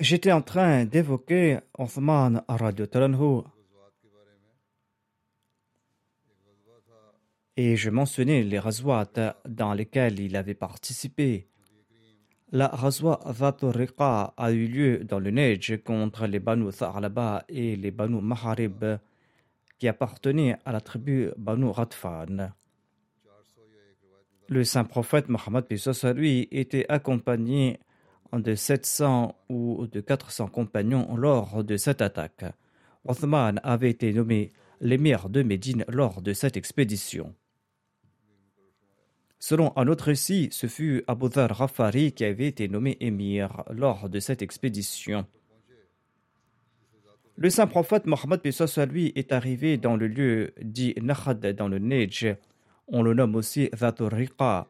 J'étais en train d'évoquer Othman Talanhu et je mentionnais les razwat dans lesquels il avait participé. La razwa Vatoriqa a eu lieu dans le Neige contre les Banu Tha'laba et les Banu Maharib qui appartenaient à la tribu Banu Radfan. Le saint prophète Mohammed lui était accompagné de 700 ou de 400 compagnons lors de cette attaque. Othman avait été nommé l'émir de Médine lors de cette expédition. Selon un autre récit, ce fut Abu Dhar Rafari qui avait été nommé émir lors de cette expédition. Le saint prophète Mohammed lui est arrivé dans le lieu dit Nahad dans le Neige. On le nomme aussi Riqa.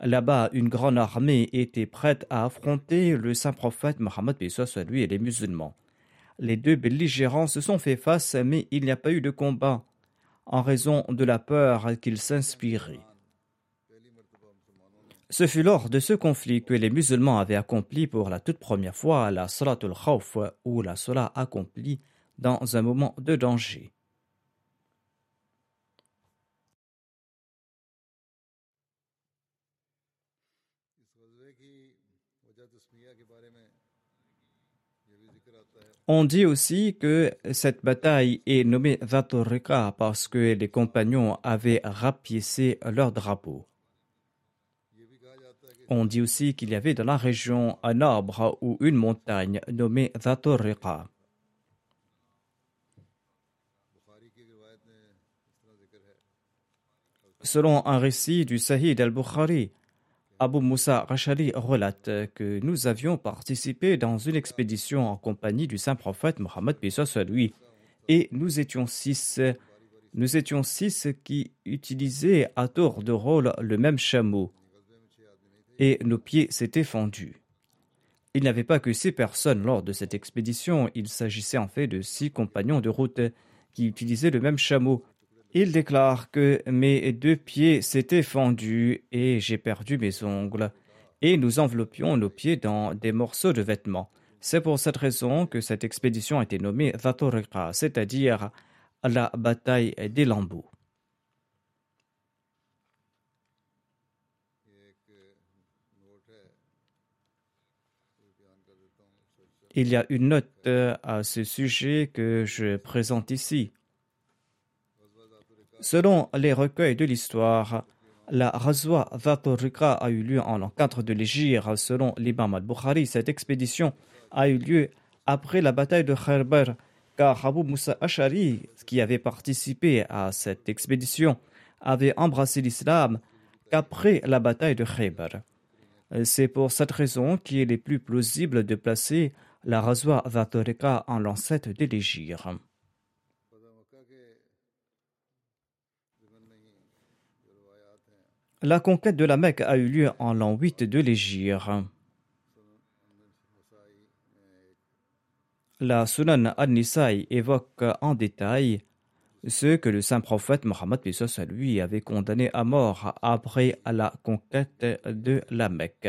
Là-bas, une grande armée était prête à affronter le saint prophète Mohammed lui et les musulmans. Les deux belligérants se sont fait face, mais il n'y a pas eu de combat en raison de la peur qu'ils s'inspiraient. Ce fut lors de ce conflit que les musulmans avaient accompli pour la toute première fois la Salatul Khawf ou la Salat accomplie dans un moment de danger. On dit aussi que cette bataille est nommée Vatorika parce que les compagnons avaient rapiécé leur drapeau. On dit aussi qu'il y avait dans la région un arbre ou une montagne nommée Vatorika. Selon un récit du Sahih al-Bukhari, Abu Musa Rashali relate que nous avions participé dans une expédition en compagnie du saint prophète Mohammed et nous étions six. Nous étions six qui utilisaient à tour de rôle le même chameau, et nos pieds s'étaient fendus. Il n'y avait pas que six personnes lors de cette expédition, il s'agissait en fait de six compagnons de route qui utilisaient le même chameau il déclare que mes deux pieds s'étaient fendus et j'ai perdu mes ongles, et nous enveloppions nos pieds dans des morceaux de vêtements. C'est pour cette raison que cette expédition a été nommée Vatorika, c'est-à-dire la bataille des lambeaux. Il y a une note à ce sujet que je présente ici. Selon les recueils de l'histoire, la Razwa Vatorika a eu lieu en l'an 4 de l'Égypte. Selon l'imam al-Bukhari, cette expédition a eu lieu après la bataille de Khaybar, car Abu Musa Ashari, qui avait participé à cette expédition, avait embrassé l'islam qu'après la bataille de Khaybar. C'est pour cette raison qu'il est plus plausible de placer la Razwa Vatorika en l'ancêtre de l'Égypte. La conquête de la Mecque a eu lieu en l'an 8 de l'Égypte. La Sunan al-Nisa'i évoque en détail ce que le saint prophète Mohammed lui avait condamné à mort après la conquête de la Mecque.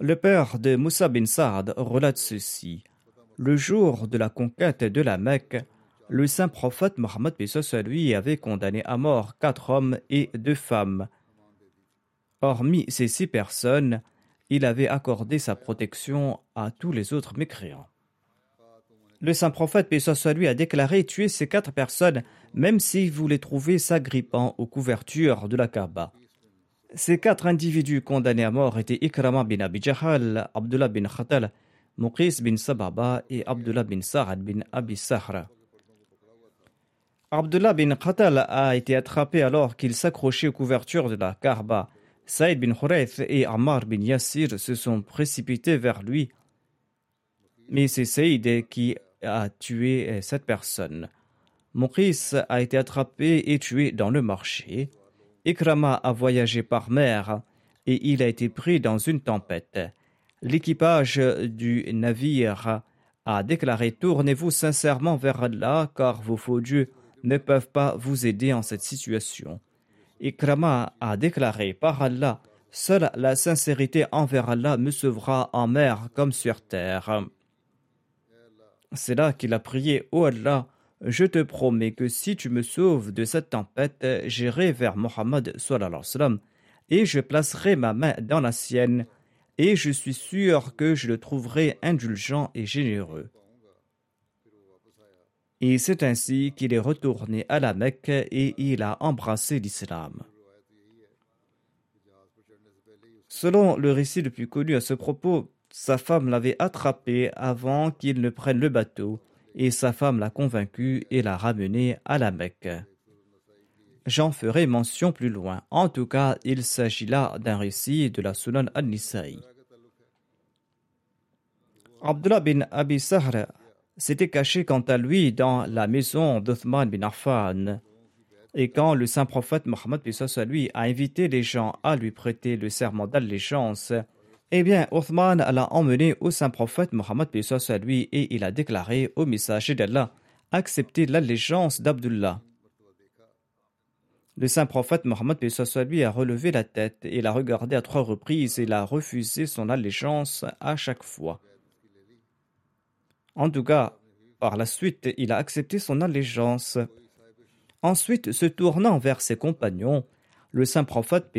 Le père de Moussa bin Saad relate ceci. Le jour de la conquête de la Mecque, le saint prophète Mohammed lui avait condamné à mort quatre hommes et deux femmes. Hormis ces six personnes, il avait accordé sa protection à tous les autres mécréants. Le saint prophète lui a déclaré tuer ces quatre personnes, même si vous les trouvez s'agrippant aux couvertures de la Kaaba. Ces quatre individus condamnés à mort étaient Ikrama bin Abi Jahal, Abdullah bin Khatal, Muqis bin Sababa et Abdullah bin Sa'ad bin Abi Sahra. Abdullah bin Khatal a été attrapé alors qu'il s'accrochait aux couvertures de la Kaaba. Saïd bin Khurayth et Ammar bin Yassir se sont précipités vers lui. Mais c'est Saïd qui a tué cette personne. Muqis a été attrapé et tué dans le marché. Ikrama a voyagé par mer et il a été pris dans une tempête. L'équipage du navire a déclaré Tournez-vous sincèrement vers Allah, car vos faux dieux ne peuvent pas vous aider en cette situation. Ikrama a déclaré Par Allah, seule la sincérité envers Allah me sauvera en mer comme sur terre. C'est là qu'il a prié Ô Allah, je te promets que si tu me sauves de cette tempête, j'irai vers Mohammed et je placerai ma main dans la sienne, et je suis sûr que je le trouverai indulgent et généreux. Et c'est ainsi qu'il est retourné à la Mecque et il a embrassé l'islam. Selon le récit le plus connu à ce propos, sa femme l'avait attrapé avant qu'il ne prenne le bateau et sa femme l'a convaincu et l'a ramené à la Mecque. J'en ferai mention plus loin. En tout cas, il s'agit là d'un récit de la Sunan al-Nisa'i. Abdullah bin Abi Sahr s'était caché quant à lui dans la maison d'Uthman bin Affan. Et quand le saint prophète Mohammed lui a invité les gens à lui prêter le serment d'allégeance, eh bien, Othman l'a emmené au saint prophète Mohammed à et il a déclaré au messager d'Allah accepter l'allégeance d'Abdullah. Le saint prophète Mohammed à a relevé la tête et l'a regardé à trois reprises et il a refusé son allégeance à chaque fois. En tout cas, par la suite, il a accepté son allégeance. Ensuite, se tournant vers ses compagnons, le saint prophète,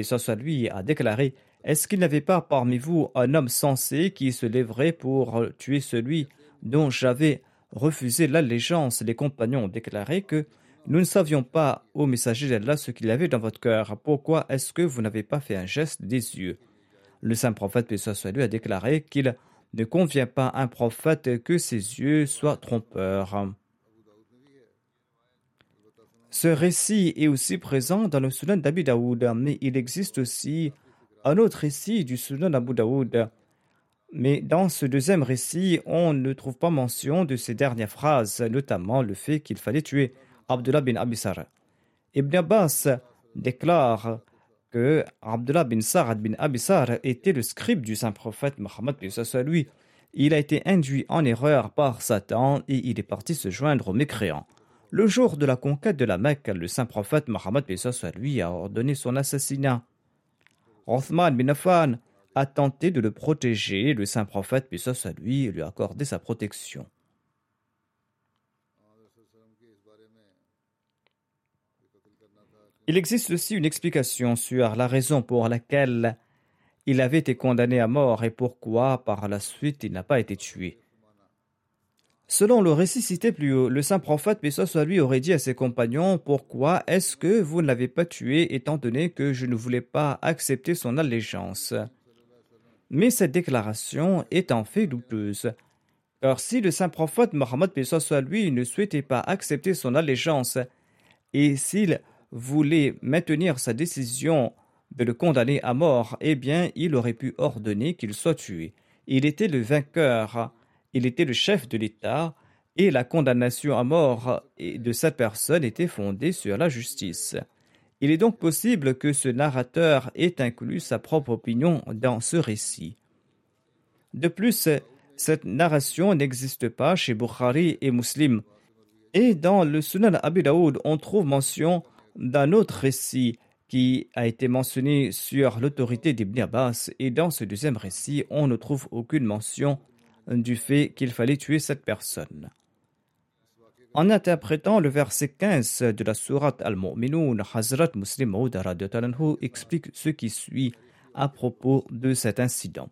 a déclaré est-ce qu'il n'y avait pas parmi vous un homme sensé qui se lèverait pour tuer celui dont j'avais refusé l'allégeance? Les compagnons ont déclaré que nous ne savions pas, au messager d'Allah, ce qu'il avait dans votre cœur. Pourquoi est-ce que vous n'avez pas fait un geste des yeux? Le saint prophète, a déclaré qu'il ne convient pas à un prophète que ses yeux soient trompeurs. Ce récit est aussi présent dans le Sunan d'Abi Daoud, mais il existe aussi un autre récit du Sunan Abu Daoud. Mais dans ce deuxième récit, on ne trouve pas mention de ces dernières phrases, notamment le fait qu'il fallait tuer Abdullah bin Abisar. Ibn Abbas déclare que Abdullah bin Sa'ad bin Abisar était le scribe du saint prophète Mohammed lui. Il a été induit en erreur par Satan et il est parti se joindre aux mécréants. Le jour de la conquête de la Mecque, le saint prophète Mohammed lui a ordonné son assassinat. Othman bin a tenté de le protéger, le saint prophète, puis ça, lui, lui a accordé sa protection. Il existe aussi une explication sur la raison pour laquelle il avait été condamné à mort et pourquoi par la suite il n'a pas été tué. Selon le récit cité plus haut, le saint prophète, mais soit lui, aurait dit à ses compagnons Pourquoi est-ce que vous ne l'avez pas tué, étant donné que je ne voulais pas accepter son allégeance? Mais cette déclaration est en fait douteuse. Car si le saint prophète Mohammed, soit lui, ne souhaitait pas accepter son allégeance, et s'il voulait maintenir sa décision de le condamner à mort, eh bien, il aurait pu ordonner qu'il soit tué. Il était le vainqueur il était le chef de l'État et la condamnation à mort de cette personne était fondée sur la justice. Il est donc possible que ce narrateur ait inclus sa propre opinion dans ce récit. De plus, cette narration n'existe pas chez Bukhari et Muslim. Et dans le Sunan Abi Daoud, on trouve mention d'un autre récit qui a été mentionné sur l'autorité d'Ibn Abbas. Et dans ce deuxième récit, on ne trouve aucune mention du fait qu'il fallait tuer cette personne. En interprétant le verset 15 de la sourate Al-Mu'minun, Hazrat Muslim Maud explique ce qui suit à propos de cet incident.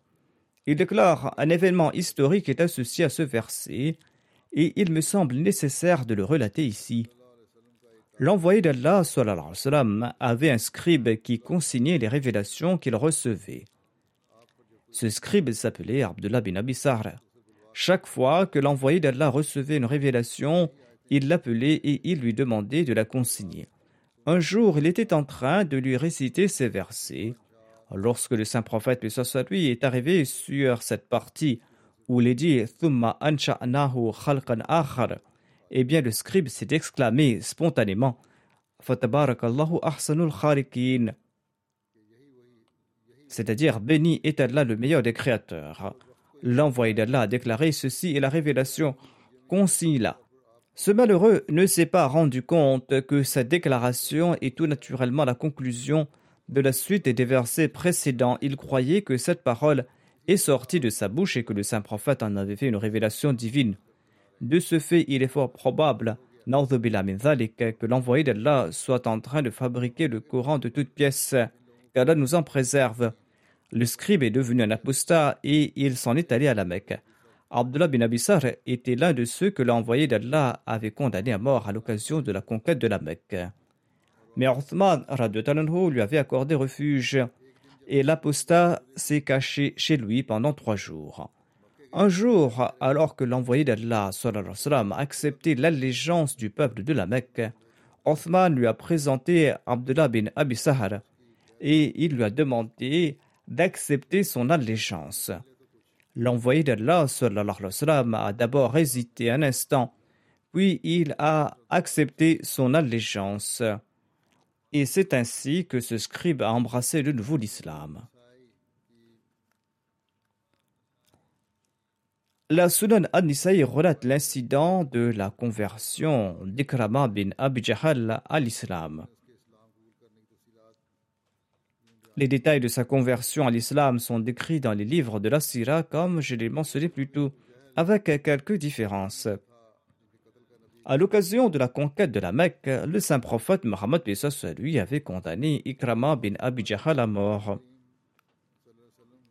Il déclare un événement historique est associé à ce verset et il me semble nécessaire de le relater ici. L'envoyé d'Allah avait un scribe qui consignait les révélations qu'il recevait. Ce scribe s'appelait Abdullah bin Abisar. Chaque fois que l'envoyé d'Allah recevait une révélation, il l'appelait et il lui demandait de la consigner. Un jour, il était en train de lui réciter ces versets Lorsque le saint prophète, lui, est arrivé sur cette partie où il est dit Thumma ansha'nahu khalqan akhar, eh bien le scribe s'est exclamé spontanément Fatabarakallahu ahsanul kharikin. C'est-à-dire, béni est Allah le meilleur des créateurs. L'envoyé d'Allah a déclaré ceci et la révélation consigne là. Ce malheureux ne s'est pas rendu compte que sa déclaration est tout naturellement la conclusion de la suite des versets précédents, il croyait que cette parole est sortie de sa bouche et que le saint prophète en avait fait une révélation divine. De ce fait, il est fort probable que l'envoyé d'Allah soit en train de fabriquer le Coran de toutes pièces, qu'Allah nous en préserve. Le scribe est devenu un apostat et il s'en est allé à la Mecque. Abdullah bin Abissar était l'un de ceux que l'envoyé d'Allah avait condamné à mort à l'occasion de la conquête de la Mecque. Mais Othman lui avait accordé refuge et l'apostat s'est caché chez lui pendant trois jours. Un jour, alors que l'envoyé d'Allah a accepté l'allégeance du peuple de la Mecque, Othman lui a présenté Abdullah bin Abi Sahar et il lui a demandé d'accepter son allégeance. L'envoyé d'Allah a d'abord hésité un instant, puis il a accepté son allégeance. Et c'est ainsi que ce scribe a embrassé de nouveau l'islam. La Sunan an-Nisa'i relate l'incident de la conversion d'Ikrama bin Abi à l'islam. Les détails de sa conversion à l'islam sont décrits dans les livres de la Sira comme je l'ai mentionné plus tôt, avec quelques différences. À l'occasion de la conquête de la Mecque, le saint prophète Mohammed lui avait condamné Ikrama bin Abi à mort.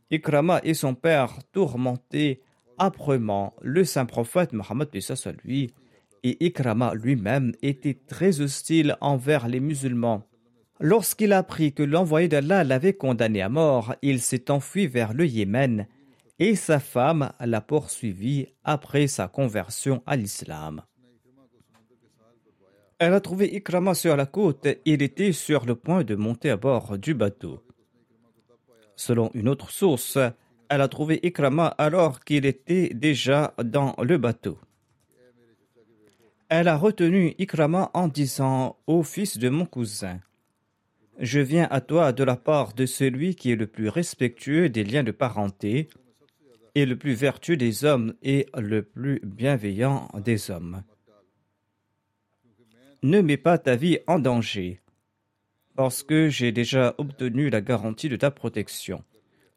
Ikrama et son père tourmentaient âprement le saint prophète Mohammed lui et Ikrama lui-même était très hostile envers les musulmans. Lorsqu'il apprit que l'envoyé d'Allah l'avait condamné à mort, il s'est enfui vers le Yémen et sa femme l'a poursuivi après sa conversion à l'islam. Elle a trouvé Ikrama sur la côte il était sur le point de monter à bord du bateau. Selon une autre source, elle a trouvé Ikrama alors qu'il était déjà dans le bateau. Elle a retenu Ikrama en disant Ô fils de mon cousin, je viens à toi de la part de celui qui est le plus respectueux des liens de parenté, et le plus vertueux des hommes et le plus bienveillant des hommes ne mets pas ta vie en danger, parce que j'ai déjà obtenu la garantie de ta protection.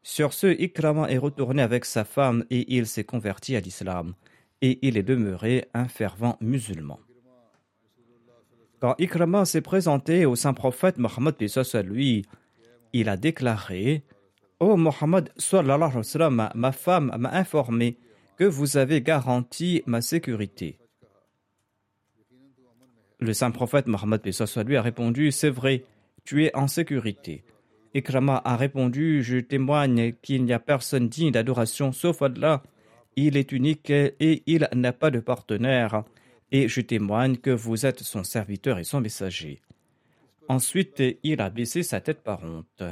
Sur ce, Ikrama est retourné avec sa femme et il s'est converti à l'islam, et il est demeuré un fervent musulman. Quand Ikrama s'est présenté au saint prophète Mohammed lui, il a déclaré Ô oh Mohammed, ma femme m'a informé que vous avez garanti ma sécurité. Le saint prophète Mohammed lui a répondu C'est vrai, tu es en sécurité. Ikrama a répondu Je témoigne qu'il n'y a personne digne d'adoration sauf Allah. Il est unique et il n'a pas de partenaire. Et je témoigne que vous êtes son serviteur et son messager. Ensuite, il a baissé sa tête par honte.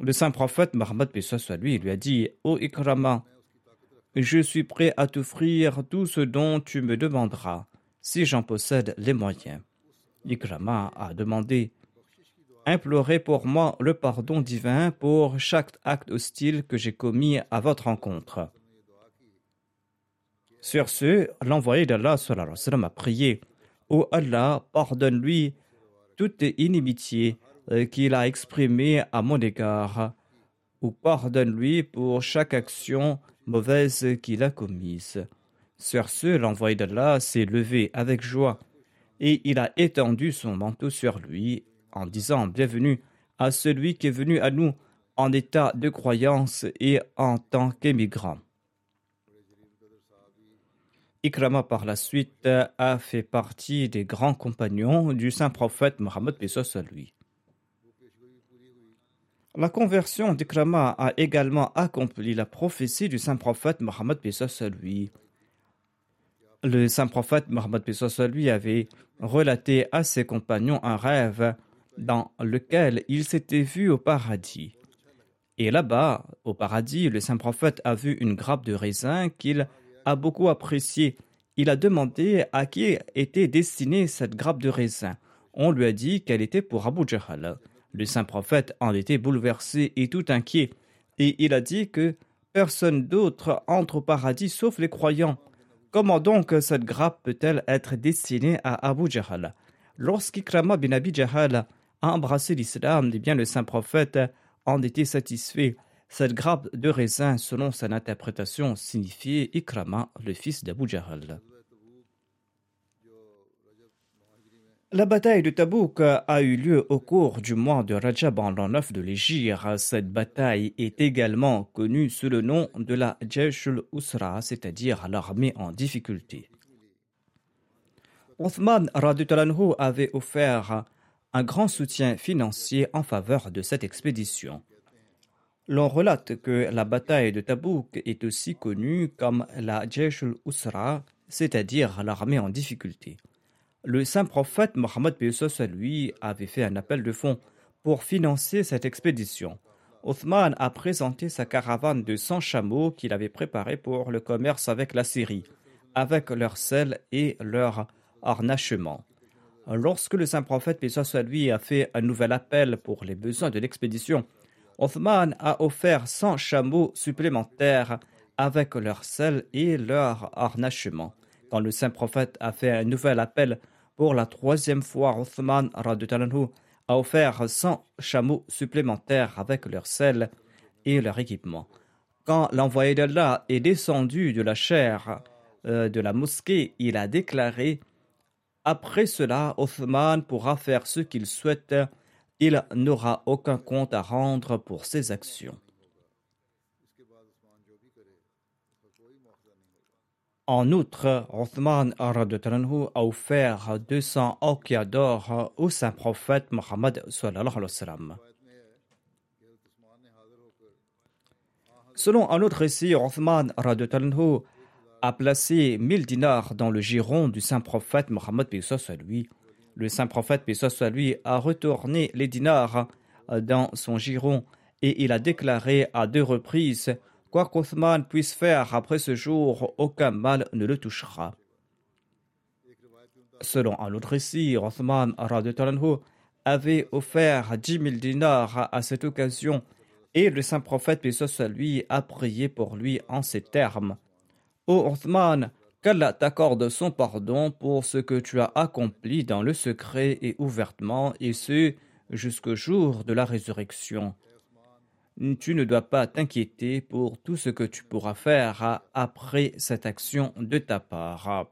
Le saint prophète Mohammed lui lui a dit Ô Ikrama, je suis prêt à t'offrir tout ce dont tu me demanderas si j'en possède les moyens. Ikrama a demandé implorez pour moi le pardon divin pour chaque acte hostile que j'ai commis à votre rencontre. Sur ce, l'envoyé d'Allah a prié Ô Allah, pardonne-lui toute inimitié euh, qu'il a exprimée à mon égard, ou pardonne-lui pour chaque action mauvaise qu'il a commise. Sur ce, l'envoyé d'Allah s'est levé avec joie et il a étendu son manteau sur lui en disant Bienvenue à celui qui est venu à nous en état de croyance et en tant qu'émigrant. Ikrama par la suite a fait partie des grands compagnons du saint prophète Mohammed lui. La conversion d'Ikrama a également accompli la prophétie du saint prophète Mohammed lui. Le saint prophète Mohammed lui avait relaté à ses compagnons un rêve dans lequel il s'était vu au paradis. Et là-bas, au paradis, le saint prophète a vu une grappe de raisin qu'il a beaucoup apprécié. Il a demandé à qui était destinée cette grappe de raisin. On lui a dit qu'elle était pour Abu Jahl. Le saint prophète en était bouleversé et tout inquiet. Et il a dit que personne d'autre entre au paradis sauf les croyants. Comment donc cette grappe peut-elle être destinée à Abu Jahl? Lorsqu'Ikrama bin Abi Jahl a embrassé l'islam, eh bien le saint prophète en était satisfait. Cette grappe de raisin, selon son interprétation, signifiait Ikrama, le fils d'Abu Jahl. La bataille de Tabouk a eu lieu au cours du mois de Rajab en l'an 9 de l'Égypte. Cette bataille est également connue sous le nom de la Jeshul Usra, c'est-à-dire l'armée en difficulté. Othman Radutalanhu avait offert un grand soutien financier en faveur de cette expédition. L'on relate que la bataille de Tabouk est aussi connue comme la Jeshul Usra, c'est-à-dire l'armée en difficulté. Le saint prophète Mohammed à lui avait fait un appel de fonds pour financer cette expédition. Othman a présenté sa caravane de 100 chameaux qu'il avait préparés pour le commerce avec la Syrie, avec leur sel et leur harnachement. Lorsque le saint prophète à lui a fait un nouvel appel pour les besoins de l'expédition, Othman a offert 100 chameaux supplémentaires avec leur sel et leur harnachement. Quand le saint prophète a fait un nouvel appel pour la troisième fois, Othman a offert 100 chameaux supplémentaires avec leur sel et leur équipement. Quand l'envoyé d'Allah est descendu de la chair euh, de la mosquée, il a déclaré Après cela, Othman pourra faire ce qu'il souhaite il n'aura aucun compte à rendre pour ses actions. En outre, Othman a offert 200 okia d'or au saint prophète Mohammed. Selon un autre récit, Othman a placé 1000 dinars dans le giron du saint prophète Mohammed lui le saint prophète, paix soit lui, a retourné les dinars euh, dans son giron et il a déclaré à deux reprises Quoi qu'Othman puisse faire après ce jour, aucun mal ne le touchera. Selon un autre récit, Othman avait offert dix mille dinars à cette occasion et le saint prophète, paix soit lui, a prié pour lui en ces termes Ô Othman, qu'Allah t'accorde son pardon pour ce que tu as accompli dans le secret et ouvertement, et ce, jusqu'au jour de la résurrection. Tu ne dois pas t'inquiéter pour tout ce que tu pourras faire après cette action de ta part.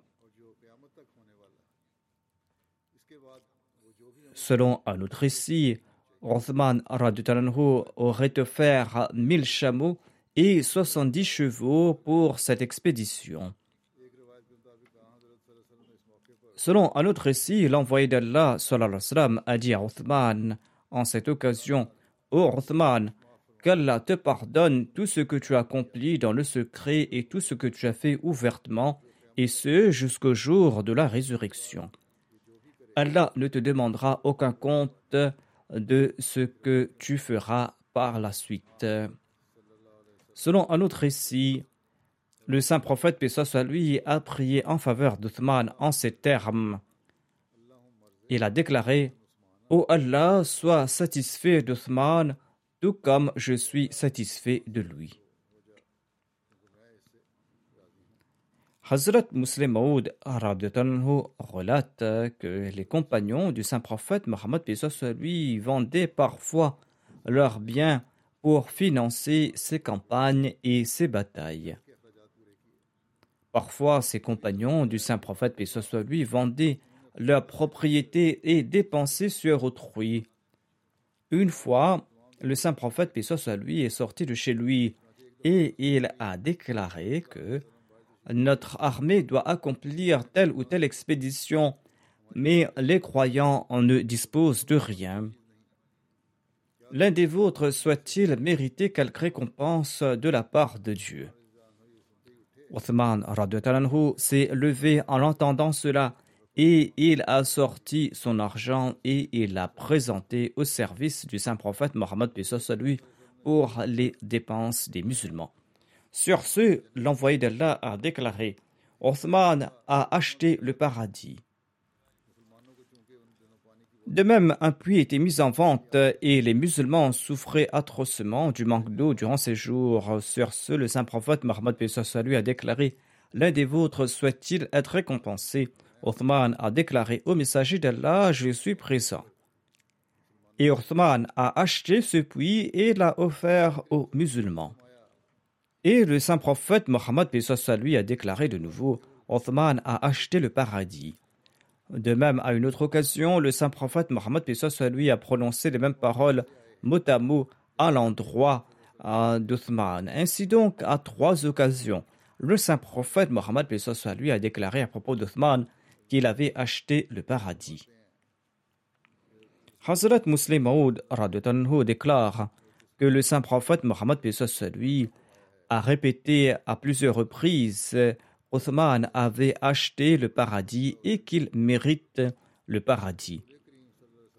Selon un autre récit, Rothman aurait offert mille chameaux et soixante-dix chevaux pour cette expédition. Selon un autre récit, l'envoyé d'Allah a dit à Uthman en cette occasion Ô Uthman, qu'Allah te pardonne tout ce que tu as accompli dans le secret et tout ce que tu as fait ouvertement, et ce jusqu'au jour de la résurrection. Allah ne te demandera aucun compte de ce que tu feras par la suite. Selon un autre récit, le saint prophète, paix soit lui, a prié en faveur d'Uthman en ces termes. Il a déclaré Ô Allah, sois satisfait d'Othman, tout comme je suis satisfait de lui. Hazrat Muslim Maud relate que les compagnons du saint prophète Mohammed lui vendaient parfois leurs biens pour financer ses campagnes et ses batailles. Parfois, ses compagnons du saint prophète lui vendaient leurs propriétés et dépensaient sur autrui. Une fois, le saint prophète lui est sorti de chez lui et il a déclaré que notre armée doit accomplir telle ou telle expédition, mais les croyants en ne disposent de rien. L'un des vôtres soit-il mérité quelque récompense de la part de Dieu? Othman s'est levé en entendant cela et il a sorti son argent et il l'a présenté au service du saint prophète Mohammed lui pour les dépenses des musulmans. Sur ce, l'envoyé d'Allah a déclaré Othman a acheté le paradis. De même, un puits était mis en vente et les musulmans souffraient atrocement du manque d'eau durant ces jours. Sur ce, le saint prophète Mohammed lui a déclaré L'un des vôtres souhaite-t-il être récompensé? Othman a déclaré au messager d'Allah Je suis présent. Et Othman a acheté ce puits et l'a offert aux musulmans. Et le saint prophète Mohammed lui a déclaré de nouveau Othman a acheté le paradis. De même, à une autre occasion, le saint prophète Mohammed lui a prononcé les mêmes paroles mot à mot à l'endroit d'Othman. Ainsi donc, à trois occasions, le saint prophète Mohammed lui a déclaré à propos d'Othman qu'il avait acheté le paradis. Hazrat Muslim Maud déclare que le saint prophète Mohammed lui a répété à plusieurs reprises Othman avait acheté le paradis et qu'il mérite le paradis.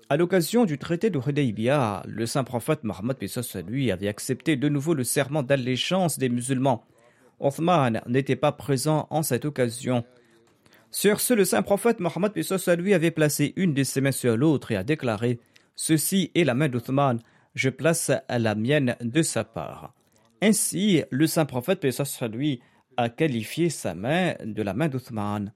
À l'occasion du traité de Hudaybiyah, le saint prophète Mohammed lui avait accepté de nouveau le serment d'allégeance des musulmans. Othman n'était pas présent en cette occasion. Sur ce, le saint prophète Mohammed lui avait placé une de ses mains sur l'autre et a déclaré Ceci est la main d'Othman, je place la mienne de sa part. Ainsi, le saint prophète, lui, a qualifié sa main de la main d'Othman.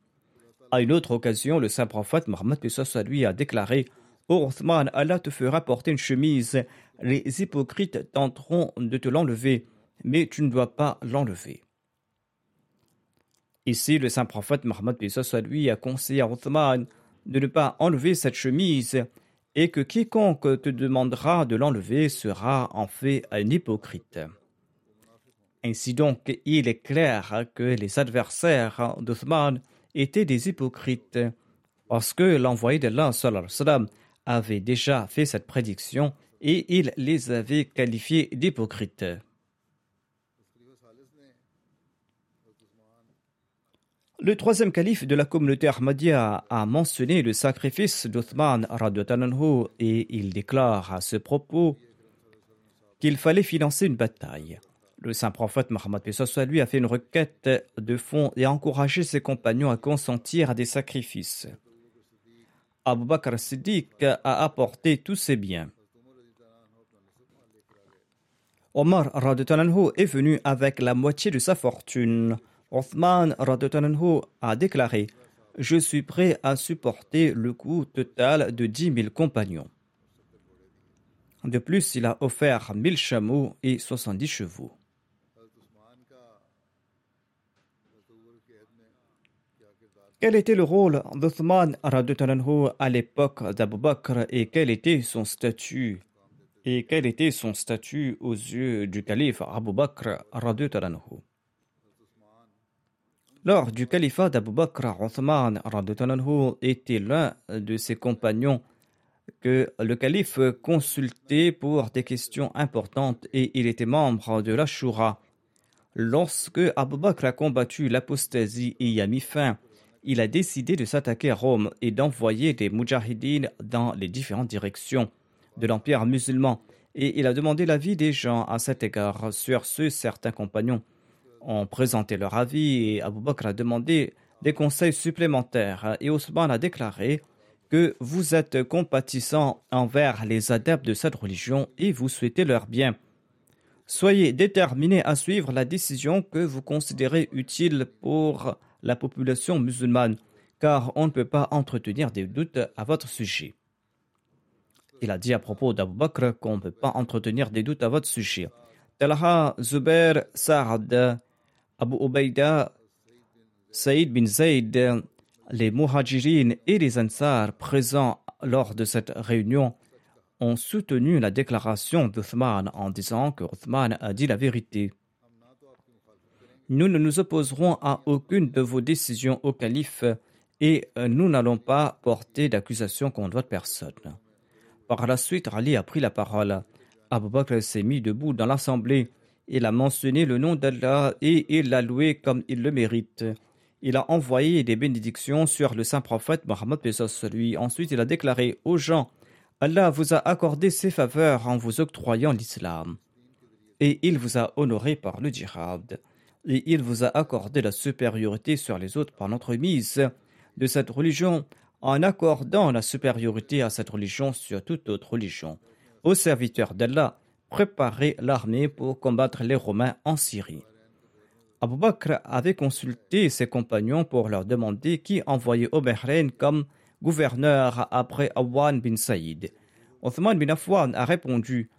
À une autre occasion, le saint prophète Mohammed lui a déclaré Ô Othman, Allah te fera porter une chemise. Les hypocrites tenteront de te l'enlever, mais tu ne dois pas l'enlever. Ici, le saint prophète Mohammed a conseillé à Othman de ne pas enlever cette chemise et que quiconque te demandera de l'enlever sera en fait un hypocrite. Ainsi donc, il est clair que les adversaires d'Othman étaient des hypocrites, parce que l'envoyé d'Allah avait déjà fait cette prédiction et il les avait qualifiés d'hypocrites. Le troisième calife de la communauté Ahmadiyya a mentionné le sacrifice d'Othman et il déclare à ce propos qu'il fallait financer une bataille. Le saint prophète Mohammed lui a fait une requête de fonds et a encouragé ses compagnons à consentir à des sacrifices. Abu Bakr Siddiq a apporté tous ses biens. Omar est venu avec la moitié de sa fortune. Othman a déclaré Je suis prêt à supporter le coût total de dix mille compagnons. De plus, il a offert mille chameaux et soixante-dix chevaux. Quel était le rôle d'Othman à l'époque d'Abu Bakr et quel était son statut? Et quel était son statut aux yeux du calife Abu Bakr Lors du califat d'Abu Bakr, Othman était l'un de ses compagnons que le calife consultait pour des questions importantes et il était membre de la Shura. Lorsque Abu Bakr a combattu l'apostasie et y a mis fin, il a décidé de s'attaquer à Rome et d'envoyer des mujahidines dans les différentes directions de l'empire musulman. Et il a demandé l'avis des gens à cet égard. Sur ce, certains compagnons ont présenté leur avis et Abu Bakr a demandé des conseils supplémentaires. Et Osman a déclaré que vous êtes compatissant envers les adeptes de cette religion et vous souhaitez leur bien. Soyez déterminés à suivre la décision que vous considérez utile pour la population musulmane, car on ne peut pas entretenir des doutes à votre sujet. Il a dit à propos d'Abu Bakr qu'on ne peut pas entretenir des doutes à votre sujet. Talha, Zubair, Saad, Abu Ubaida, Saïd bin Zayd, les Muhajirin et les Ansar présents lors de cette réunion ont soutenu la déclaration d'Uthman en disant que Uthman a dit la vérité. Nous ne nous opposerons à aucune de vos décisions au calife et nous n'allons pas porter d'accusation contre votre personne. Par la suite, Ali a pris la parole. Abu Bakr s'est mis debout dans l'assemblée. Il a mentionné le nom d'Allah et il l'a loué comme il le mérite. Il a envoyé des bénédictions sur le saint prophète Mohammed lui. Ensuite, il a déclaré aux gens Allah vous a accordé ses faveurs en vous octroyant l'islam. Et il vous a honoré par le djihad. Et il vous a accordé la supériorité sur les autres par l'entremise de cette religion en accordant la supériorité à cette religion sur toute autre religion. Aux serviteurs d'Allah, préparez l'armée pour combattre les Romains en Syrie. Abu Bakr avait consulté ses compagnons pour leur demander qui envoyer au Bahreïn comme gouverneur après Awan bin Saïd. Othman bin Affan a répondu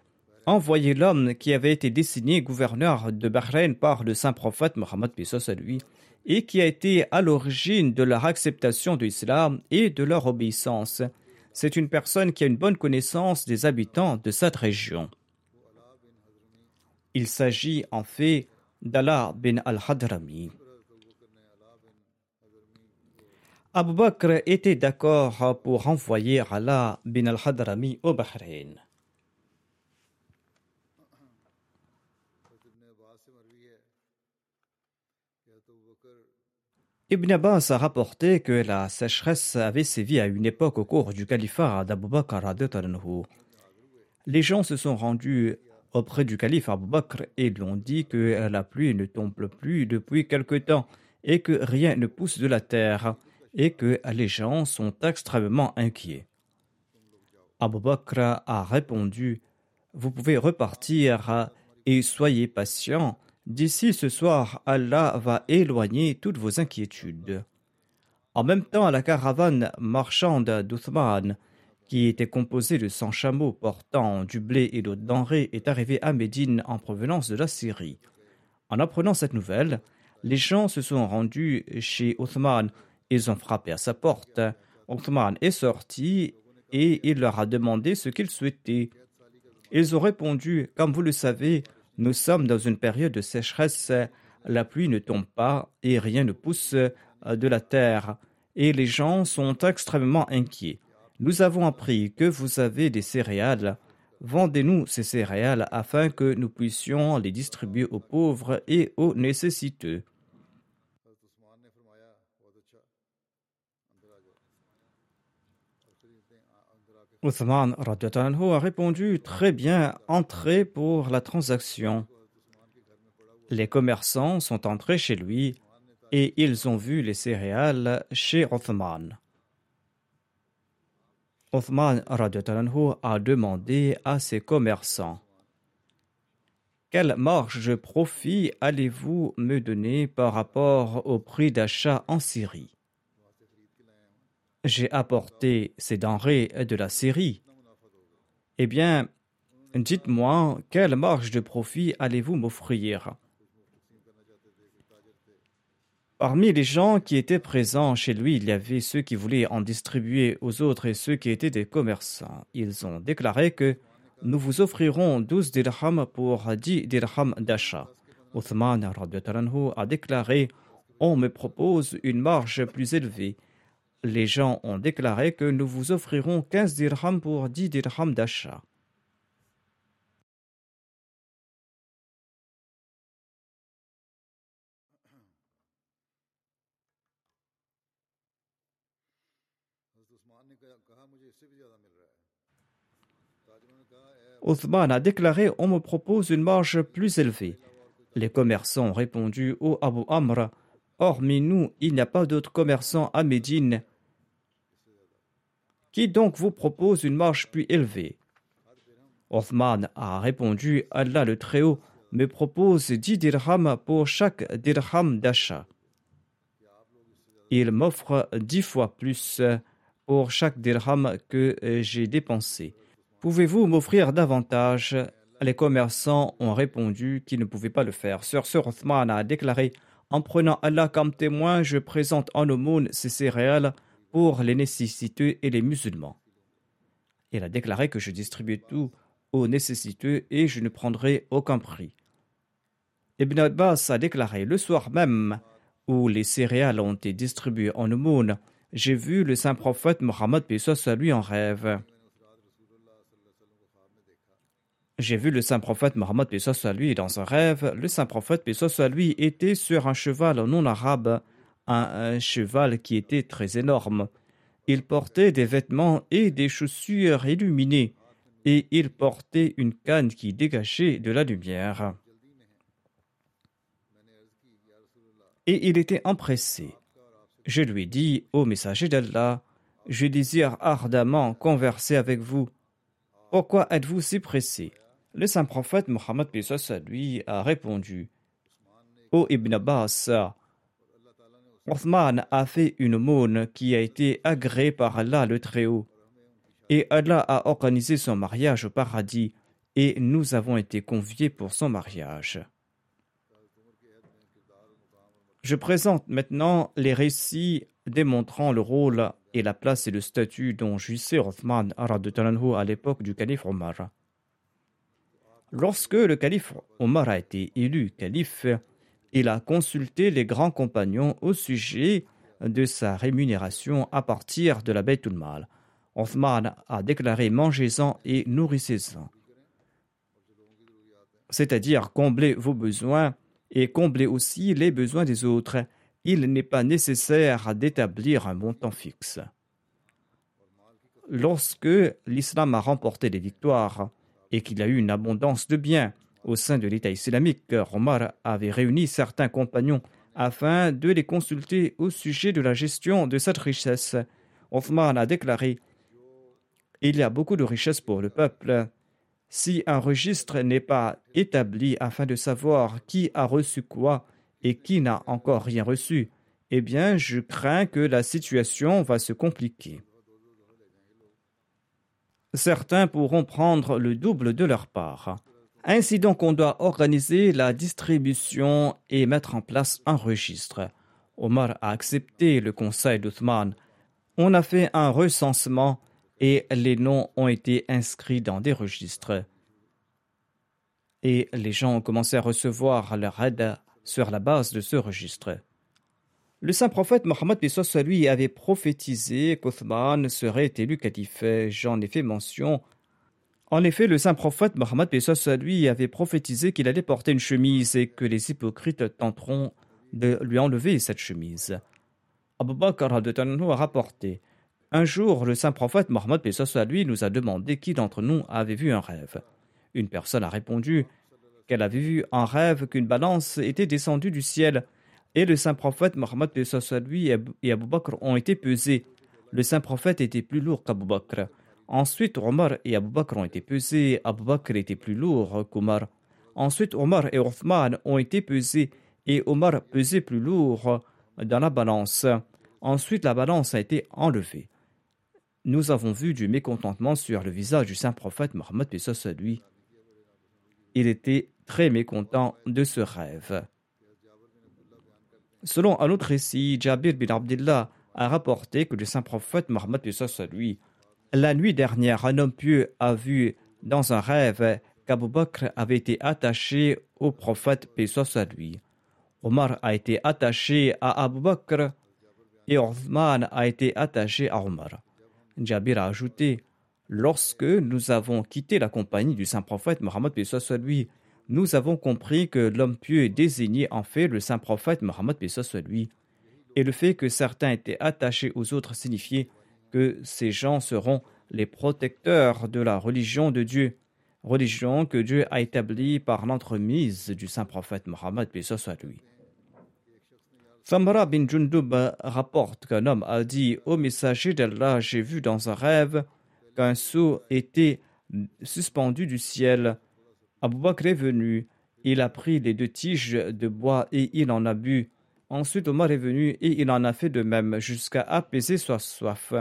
Envoyez l'homme qui avait été désigné gouverneur de Bahreïn par le saint prophète Mohammed à lui et qui a été à l'origine de leur acceptation de l'islam et de leur obéissance. C'est une personne qui a une bonne connaissance des habitants de cette région. Il s'agit en fait d'Allah bin al-Hadrami. Abu Bakr était d'accord pour envoyer Allah bin al-Hadrami au Bahreïn. Ibn Abbas a rapporté que la sécheresse avait sévi à une époque au cours du califat d'Abu Bakr. Les gens se sont rendus auprès du calife Abu Bakr et lui ont dit que la pluie ne tombe plus depuis quelque temps et que rien ne pousse de la terre et que les gens sont extrêmement inquiets. Abu Bakr a répondu Vous pouvez repartir et soyez patient. D'ici ce soir, Allah va éloigner toutes vos inquiétudes. En même temps, la caravane marchande d'Uthman qui était composé de 100 chameaux portant du blé et d'autres denrées, est arrivé à Médine en provenance de la Syrie. En apprenant cette nouvelle, les gens se sont rendus chez Othman. Ils ont frappé à sa porte. Othman est sorti et il leur a demandé ce qu'ils souhaitaient. Ils ont répondu Comme vous le savez, nous sommes dans une période de sécheresse, la pluie ne tombe pas et rien ne pousse de la terre, et les gens sont extrêmement inquiets. Nous avons appris que vous avez des céréales. Vendez-nous ces céréales afin que nous puissions les distribuer aux pauvres et aux nécessiteux. Uthman a répondu Très bien, entrez pour la transaction. Les commerçants sont entrés chez lui et ils ont vu les céréales chez Othman. Othman a demandé à ses commerçants Quelle marge de profit allez-vous me donner par rapport au prix d'achat en Syrie? J'ai apporté ces denrées de la Syrie. Eh bien, dites-moi, quelle marge de profit allez-vous m'offrir? Parmi les gens qui étaient présents chez lui, il y avait ceux qui voulaient en distribuer aux autres et ceux qui étaient des commerçants. Ils ont déclaré que nous vous offrirons 12 dirhams pour 10 dirhams d'achat. Uthman a déclaré On me propose une marge plus élevée. Les gens ont déclaré que nous vous offrirons 15 dirhams pour 10 dirhams d'achat. Othman a déclaré On me propose une marge plus élevée. Les commerçants ont répondu Ô Abu Amr, hormis nous, il n'y a pas d'autres commerçants à Médine Qui donc vous propose une marche plus élevée Othman a répondu Allah le Très-Haut me propose 10 dirhams pour chaque dirham d'achat. Il m'offre dix fois plus pour chaque dirham que j'ai dépensé. Pouvez-vous m'offrir davantage? Les commerçants ont répondu qu'ils ne pouvaient pas le faire. Sir Sir Othman a déclaré En prenant Allah comme témoin, je présente en aumône ces céréales pour les nécessiteux et les musulmans. Il a déclaré que je distribuais tout aux nécessiteux et je ne prendrai aucun prix. Ibn Abbas a déclaré le soir même où les céréales ont été distribuées en aumône, j'ai vu le saint prophète Mohammed soit lui en rêve. J'ai vu le saint prophète Mohammed soit lui dans un rêve. Le saint prophète soit lui était sur un cheval non arabe, un, cheval qui était très énorme. Il portait des vêtements et des chaussures illuminées, et il portait une canne qui dégageait de la lumière. Et il était empressé. Je lui dis, ô messager d'Allah, je désire ardemment converser avec vous. Pourquoi êtes-vous si pressé? Le saint prophète Mohammed lui a répondu, Ô Ibn Abbas, Othman a fait une aumône qui a été agréée par Allah le Très-Haut. Et Allah a organisé son mariage au paradis, et nous avons été conviés pour son mariage. Je présente maintenant les récits démontrant le rôle et la place et le statut dont jouissait Othman à l'époque du calife Omar. Lorsque le calife Omar a été élu calife, il a consulté les grands compagnons au sujet de sa rémunération à partir de la Beit Mal. Othman a déclaré mangez-en et nourrissez-en. C'est-à-dire comblez vos besoins et combler aussi les besoins des autres. Il n'est pas nécessaire d'établir un montant fixe. Lorsque l'islam a remporté des victoires et qu'il a eu une abondance de biens, au sein de l'État islamique, Omar avait réuni certains compagnons afin de les consulter au sujet de la gestion de cette richesse. Othman a déclaré Il y a beaucoup de richesses pour le peuple. Si un registre n'est pas établi afin de savoir qui a reçu quoi et qui n'a encore rien reçu, eh bien, je crains que la situation va se compliquer. Certains pourront prendre le double de leur part. Ainsi donc, on doit organiser la distribution et mettre en place un registre. Omar a accepté le conseil d'Othman. On a fait un recensement et les noms ont été inscrits dans des registres. Et les gens ont commencé à recevoir leur aide sur la base de ce registre. Le saint prophète Mohammed lui avait prophétisé qu'Othman serait élu calife. J'en ai fait mention en effet, le saint prophète Mohammed lui avait prophétisé qu'il allait porter une chemise et que les hypocrites tenteront de lui enlever cette chemise. Abu Bakr a rapporté Un jour, le saint prophète Mohammed lui nous a demandé qui d'entre nous avait vu un rêve. Une personne a répondu qu'elle avait vu un rêve qu'une balance était descendue du ciel et le saint prophète Mohammed lui et Abu Bakr ont été pesés. Le saint prophète était plus lourd qu'Abu Bakr. Ensuite, Omar et Abu Bakr ont été pesés. Abu Bakr était plus lourd qu'Omar. Ensuite, Omar et Othman ont été pesés et Omar pesait plus lourd dans la balance. Ensuite, la balance a été enlevée. Nous avons vu du mécontentement sur le visage du saint prophète Mohammed lui. Il était très mécontent de ce rêve. Selon un autre récit, Jabir bin Abdullah a rapporté que le saint prophète Mohammed lui la nuit dernière, un homme pieux a vu dans un rêve qu'Abu Bakr avait été attaché au prophète, paix soit. Omar a été attaché à Abu Bakr et Othman a été attaché à Omar. Jabir a ajouté Lorsque nous avons quitté la compagnie du saint prophète Mohammed, soit lui, nous avons compris que l'homme pieux désignait en fait le saint prophète Mohammed, soit lui, et le fait que certains étaient attachés aux autres signifiait que ces gens seront les protecteurs de la religion de Dieu, religion que Dieu a établie par l'entremise du saint prophète Mohammed, soit lui. Thamra bin Jundub rapporte qu'un homme a dit au messager d'Allah J'ai vu dans un rêve qu'un seau était suspendu du ciel. Abu Bakr est venu, il a pris les deux tiges de bois et il en a bu. Ensuite, Omar est venu et il en a fait de même jusqu'à apaiser sa soif.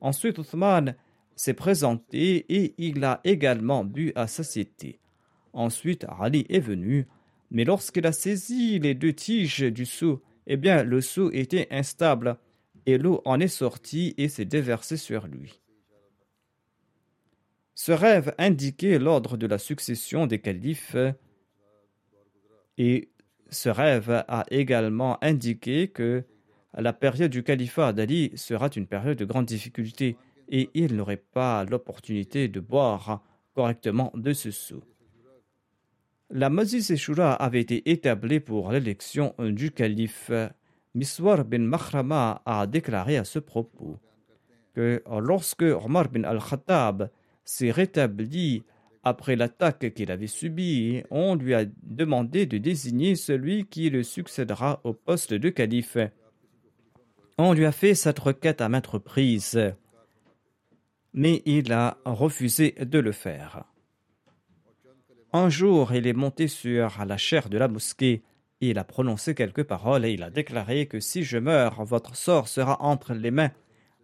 Ensuite, Othman s'est présenté et il a également bu à satiété. Ensuite, Ali est venu, mais lorsqu'il a saisi les deux tiges du seau, eh bien, le seau était instable et l'eau en est sortie et s'est déversée sur lui. Ce rêve indiquait l'ordre de la succession des califes et ce rêve a également indiqué que la période du califat d'Ali sera une période de grande difficulté et il n'aurait pas l'opportunité de boire correctement de ce seau. La Mazis Shura avait été établie pour l'élection du calife. Miswar bin Mahrama a déclaré à ce propos que lorsque Omar bin al-Khattab s'est rétabli après l'attaque qu'il avait subie, on lui a demandé de désigner celui qui le succédera au poste de calife. On lui a fait cette requête à maintes reprises, mais il a refusé de le faire. Un jour, il est monté sur la chair de la mosquée. Il a prononcé quelques paroles et il a déclaré que si je meurs, votre sort sera entre les mains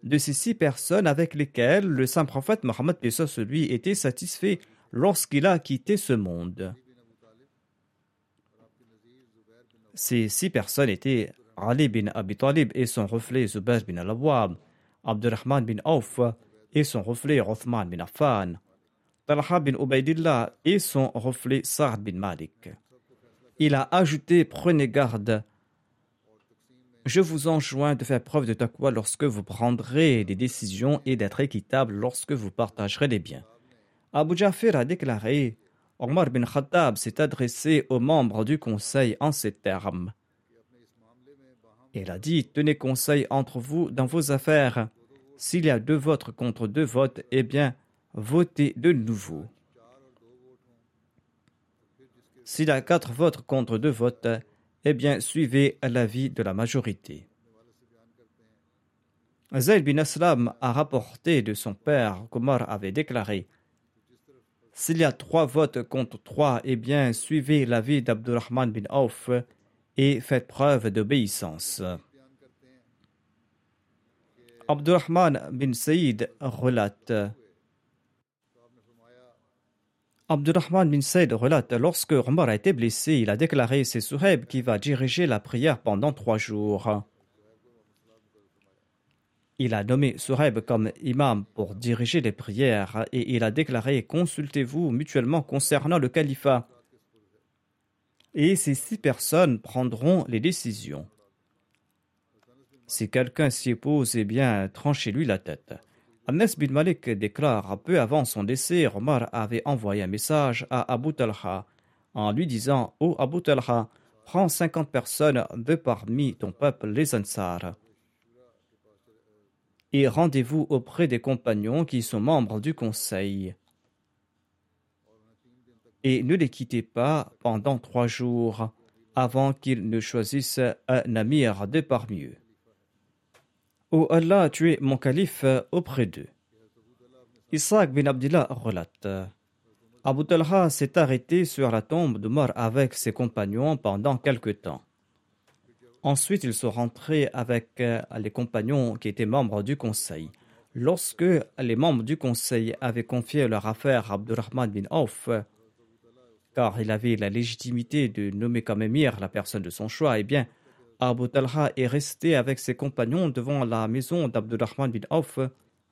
de ces six personnes avec lesquelles le saint prophète Mohammed lui était satisfait lorsqu'il a quitté ce monde. Ces six personnes étaient Ali bin Abi Talib et son reflet Zubair bin al-Awwab, Abdurrahman bin Auf et son reflet Othman bin Affan, Talha bin Ubaidillah et son reflet Sa'd bin Malik. Il a ajouté Prenez garde. Je vous enjoins de faire preuve de taqwa lorsque vous prendrez des décisions et d'être équitable lorsque vous partagerez des biens. Abu Jafir a déclaré Omar bin Khattab s'est adressé aux membres du conseil en ces termes. Il a dit Tenez conseil entre vous dans vos affaires. S'il y a deux votes contre deux votes, eh bien, votez de nouveau. S'il y a quatre votes contre deux votes, eh bien, suivez l'avis de la majorité. Zayd bin Aslam a rapporté de son père qu'Omar avait déclaré S'il y a trois votes contre trois, eh bien, suivez l'avis d'Abdurrahman bin Auf et faites preuve d'obéissance. Abdurrahman bin Saïd relate Abdurrahman bin Saïd relate Lorsque Omar a été blessé, il a déclaré C'est Suhaib qui va diriger la prière pendant trois jours. Il a nommé Suhaib comme imam pour diriger les prières et il a déclaré Consultez-vous mutuellement concernant le califat. Et ces six personnes prendront les décisions. Si quelqu'un s'y oppose, eh bien, tranchez-lui la tête. Anas bin Malik déclare peu avant son décès, Omar avait envoyé un message à Abu Talha en lui disant Ô oh Abu Talha, prends cinquante personnes de parmi ton peuple, les Ansar, et rendez-vous auprès des compagnons qui sont membres du conseil. Et ne les quittez pas pendant trois jours avant qu'ils ne choisissent un amir de parmi eux. Ô Allah, tu es mon calife auprès d'eux. Isaac bin Abdullah relate Abu Talha s'est arrêté sur la tombe d'Omar avec ses compagnons pendant quelque temps. Ensuite, ils sont rentrés avec euh, les compagnons qui étaient membres du conseil. Lorsque les membres du conseil avaient confié leur affaire à Abdurrahman bin Auf, car il avait la légitimité de nommer comme émir la personne de son choix, eh bien, Abu Talha est resté avec ses compagnons devant la maison d'Abdurrahman bin Auf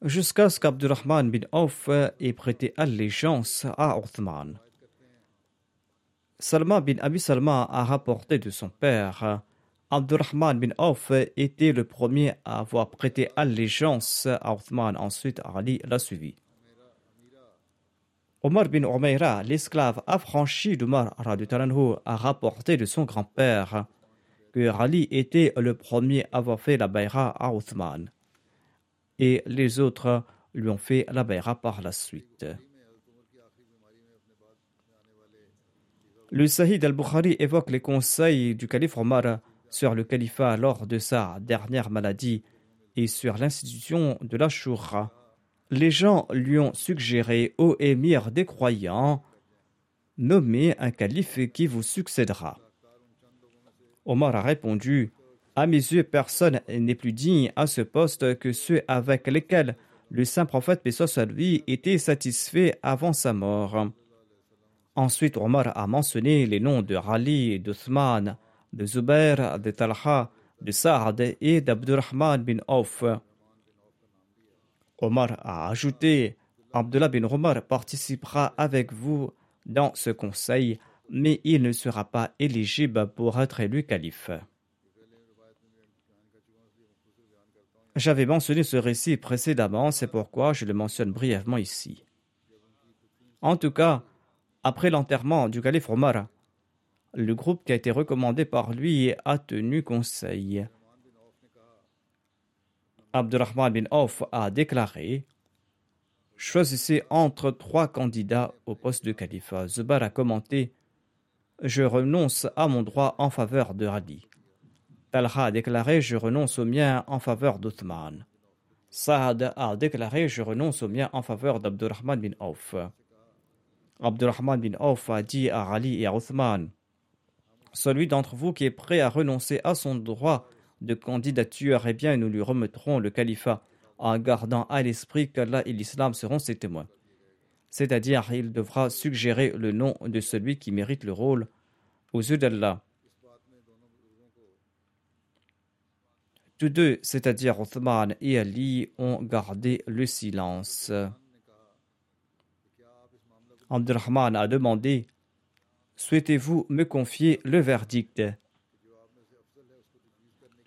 jusqu'à ce qu'Abdurrahman bin Auf ait prêté allégeance à Othman. Salma bin Abi Salma a rapporté de son père Abdurrahman bin Auf était le premier à avoir prêté allégeance à Othman, ensuite Ali l'a suivi. Omar bin Umayra, l'esclave affranchi d'Omar a rapporté de son grand-père que Ali était le premier à avoir fait la bayra à Othman. Et les autres lui ont fait la bayra par la suite. Le Sahih al-Bukhari évoque les conseils du calife Omar sur le califat lors de sa dernière maladie et sur l'institution de la Shura. Les gens lui ont suggéré au émir des croyants Nommez un calife qui vous succédera. Omar a répondu À mes yeux, personne n'est plus digne à ce poste que ceux avec lesquels le saint prophète, lui, était satisfait avant sa mort. Ensuite, Omar a mentionné les noms de Rali, d'Uthman, de Zubair, de Talha, de Saad et d'Abdurrahman bin Auf. Omar a ajouté Abdullah bin Omar participera avec vous dans ce conseil, mais il ne sera pas éligible pour être élu calife. J'avais mentionné ce récit précédemment, c'est pourquoi je le mentionne brièvement ici. En tout cas, après l'enterrement du calife Omar, le groupe qui a été recommandé par lui a tenu conseil. Abdurrahman bin Auf a déclaré Choisissez entre trois candidats au poste de calife. Zubar a commenté Je renonce à mon droit en faveur de Radi. Talha a déclaré Je renonce au mien en faveur d'Uthman. Saad a déclaré Je renonce au mien en faveur d'Abdurrahman bin Auf. Abdurrahman bin Auf a dit à Ali et à Uthman Celui d'entre vous qui est prêt à renoncer à son droit de candidature, eh bien, nous lui remettrons le califat en gardant à l'esprit qu'Allah et l'islam seront ses témoins. C'est-à-dire, il devra suggérer le nom de celui qui mérite le rôle aux yeux d'Allah. Tous deux, c'est-à-dire Othman et Ali, ont gardé le silence. Abdurrahman a demandé Souhaitez-vous me confier le verdict?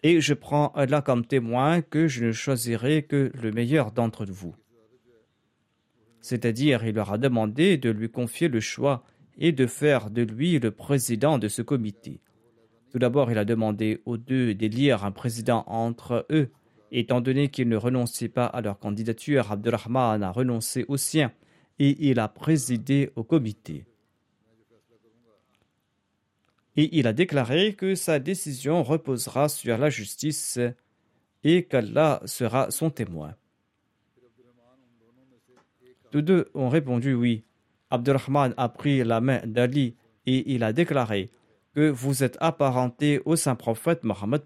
Et je prends là comme témoin que je ne choisirai que le meilleur d'entre vous. C'est-à-dire, il leur a demandé de lui confier le choix et de faire de lui le président de ce comité. Tout d'abord, il a demandé aux deux d'élire un président entre eux. Étant donné qu'ils ne renonçaient pas à leur candidature, Abdurrahman a renoncé au sien et il a présidé au comité. Et il a déclaré que sa décision reposera sur la justice et qu'Allah sera son témoin. Tous deux ont répondu oui. Abdurrahman a pris la main d'Ali et il a déclaré que vous êtes apparenté au saint prophète Mohammed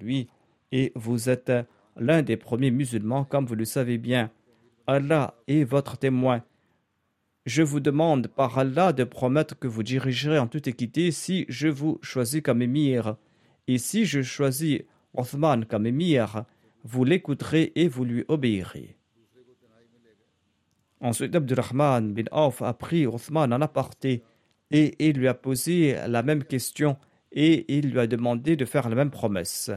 lui et vous êtes l'un des premiers musulmans comme vous le savez bien. Allah est votre témoin. Je vous demande par Allah de promettre que vous dirigerez en toute équité si je vous choisis comme émir. Et si je choisis Othman comme émir, vous l'écouterez et vous lui obéirez. Ensuite, Abdurrahman bin Auf a pris Othman en aparté et il lui a posé la même question et il lui a demandé de faire la même promesse.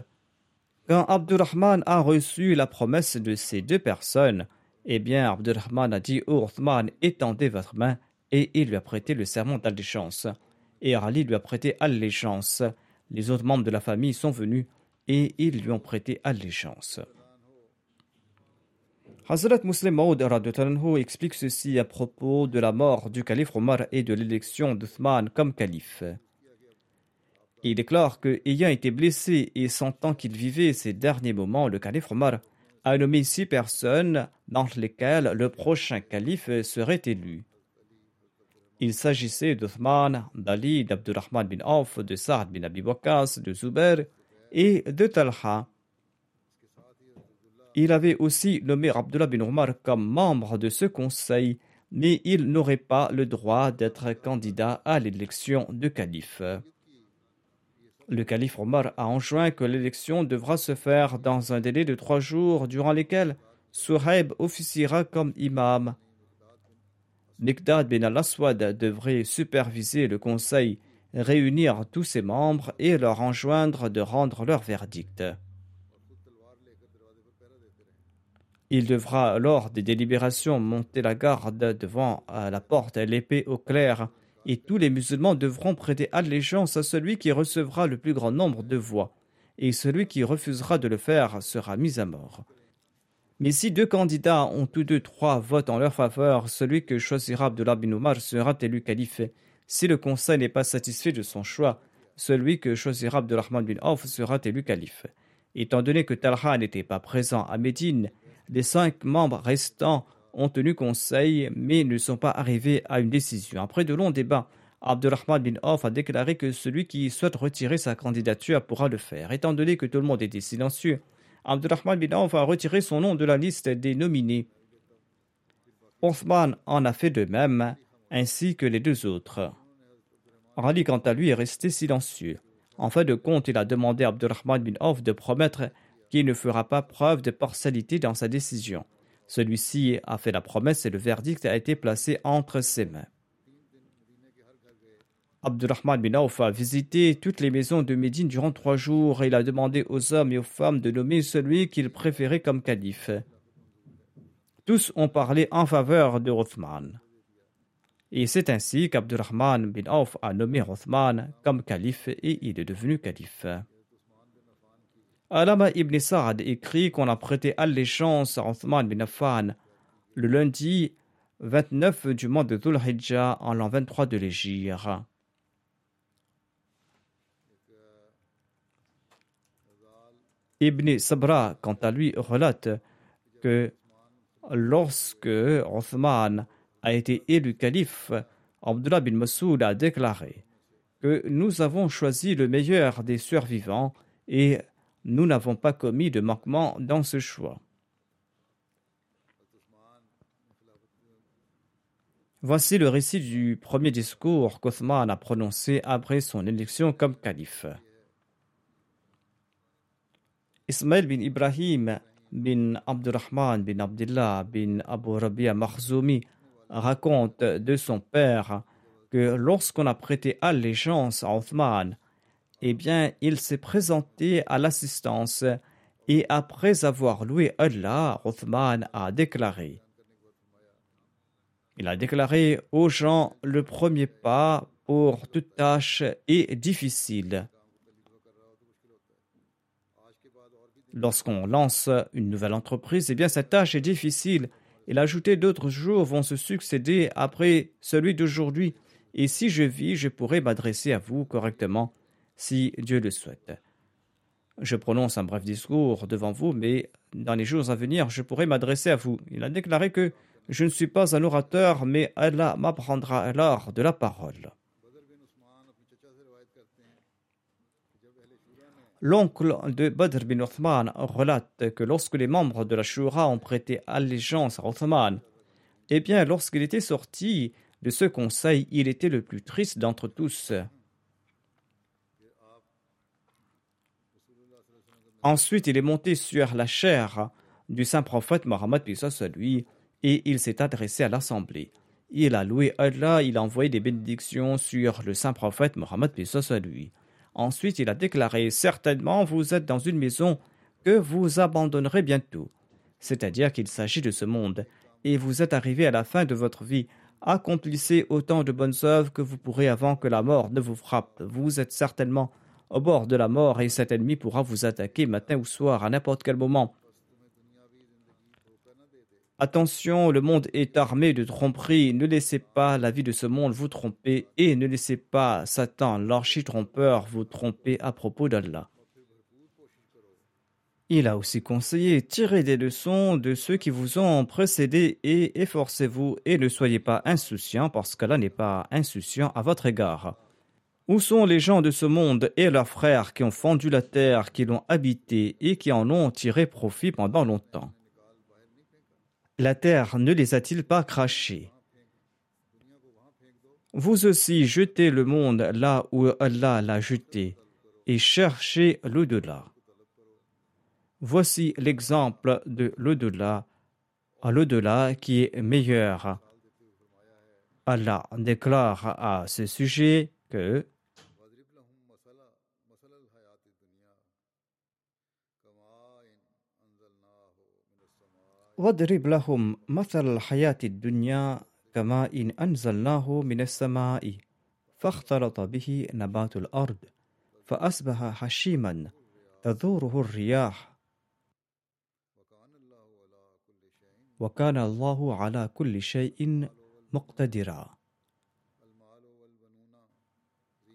Quand Abdurrahman a reçu la promesse de ces deux personnes, eh bien Abdurrahman a dit Ô Othman, étendez votre main, et il lui a prêté le serment d'allégeance. Et Ali lui a prêté allégeance. Les autres membres de la famille sont venus et ils lui ont prêté allégeance. Hazrat Muslim Maud explique ceci à propos de la mort du calife Omar et de l'élection d'Uthman comme calife. Il déclare que, ayant été blessé et sentant qu'il vivait ces derniers moments, le calife Omar a nommé six personnes dans lesquelles le prochain calife serait élu. Il s'agissait d'Uthman, d'Ali, d'Abdurrahman bin Auf, de Saad bin Abi Waqas, de Zubair et de Talha. Il avait aussi nommé Abdullah bin Omar comme membre de ce conseil, mais il n'aurait pas le droit d'être candidat à l'élection de calife. Le calife Omar a enjoint que l'élection devra se faire dans un délai de trois jours durant lesquels Suhaib officiera comme imam. Mikdad bin al-Aswad devrait superviser le conseil, réunir tous ses membres et leur enjoindre de rendre leur verdict. Il devra, lors des délibérations, monter la garde devant la porte l'épée au clair, et tous les musulmans devront prêter allégeance à celui qui recevra le plus grand nombre de voix, et celui qui refusera de le faire sera mis à mort. Mais si deux candidats ont tous deux trois votes en leur faveur, celui que choisira Abdullah bin Omar sera élu calife. Si le conseil n'est pas satisfait de son choix, celui que choisira Abdurrahman bin Auf sera élu calife. Étant donné que Talha n'était pas présent à Médine, les cinq membres restants ont tenu conseil mais ne sont pas arrivés à une décision. Après de longs débats, Abdurrahman bin Auf a déclaré que celui qui souhaite retirer sa candidature pourra le faire. Étant donné que tout le monde était silencieux, Abdurrahman bin Auf a retiré son nom de la liste des nominés. Othman en a fait de même, ainsi que les deux autres. Ali, quant à lui, est resté silencieux. En fin de compte, il a demandé à Abdurrahman bin Auf de promettre qu'il ne fera pas preuve de partialité dans sa décision. Celui-ci a fait la promesse et le verdict a été placé entre ses mains. Abdurrahman bin Auf a visité toutes les maisons de Médine durant trois jours et il a demandé aux hommes et aux femmes de nommer celui qu'il préférait comme calife. Tous ont parlé en faveur de Othman. Et c'est ainsi qu'Abdurrahman bin Auf a nommé Othman comme calife et il est devenu calife. Alama ibn Sa'ad écrit qu'on a prêté allégeance à Othman bin Affan le lundi 29 du mois de Dhul en l'an 23 de l'Égypte. Ibn Sabra, quant à lui, relate que lorsque Othman a été élu calife, Abdullah bin Masoud a déclaré que nous avons choisi le meilleur des survivants et nous n'avons pas commis de manquement dans ce choix. Voici le récit du premier discours qu'Othman a prononcé après son élection comme calife. Ismail bin Ibrahim bin Abdurrahman bin Abdullah bin Abu Rabia Makhzoumi raconte de son père que lorsqu'on a prêté allégeance à Othman, eh bien, il s'est présenté à l'assistance et après avoir loué Allah, Othman a déclaré Il a déclaré aux gens le premier pas pour toute tâche est difficile. Lorsqu'on lance une nouvelle entreprise, eh bien, cette tâche est difficile. Il a ajouté d'autres jours vont se succéder après celui d'aujourd'hui. Et si je vis, je pourrai m'adresser à vous correctement, si Dieu le souhaite. Je prononce un bref discours devant vous, mais dans les jours à venir, je pourrai m'adresser à vous. Il a déclaré que je ne suis pas un orateur, mais Allah m'apprendra alors de la parole. L'oncle de Badr bin Othman relate que lorsque les membres de la Shura ont prêté allégeance à Othman, eh bien, lorsqu'il était sorti de ce conseil, il était le plus triste d'entre tous. Ensuite, il est monté sur la chair du saint prophète Mohammed lui et il s'est adressé à l'assemblée. Il a loué Allah, il a envoyé des bénédictions sur le saint prophète Mohammed lui. Ensuite, il a déclaré Certainement, vous êtes dans une maison que vous abandonnerez bientôt. C'est-à-dire qu'il s'agit de ce monde, et vous êtes arrivé à la fin de votre vie. Accomplissez autant de bonnes œuvres que vous pourrez avant que la mort ne vous frappe. Vous êtes certainement au bord de la mort et cet ennemi pourra vous attaquer matin ou soir à n'importe quel moment. Attention, le monde est armé de tromperies. Ne laissez pas la vie de ce monde vous tromper et ne laissez pas Satan, l'archi-trompeur, vous tromper à propos d'Allah. Il a aussi conseillé tirez des leçons de ceux qui vous ont précédé et efforcez-vous et ne soyez pas insouciants parce qu'Allah n'est pas insouciant à votre égard. Où sont les gens de ce monde et leurs frères qui ont fendu la terre, qui l'ont habité et qui en ont tiré profit pendant longtemps? La terre ne les a-t-il pas crachés? Vous aussi jetez le monde là où Allah l'a jeté et cherchez l'au-delà. Voici l'exemple de l'au-delà, l'au-delà qui est meilleur. Allah déclare à ce sujet que واضرب لهم مثل الحياة الدنيا كما إن أنزلناه من السماء فاختلط به نبات الأرض فأصبح حشيما تذوره الرياح. وكان الله على كل شيء مقتدرا.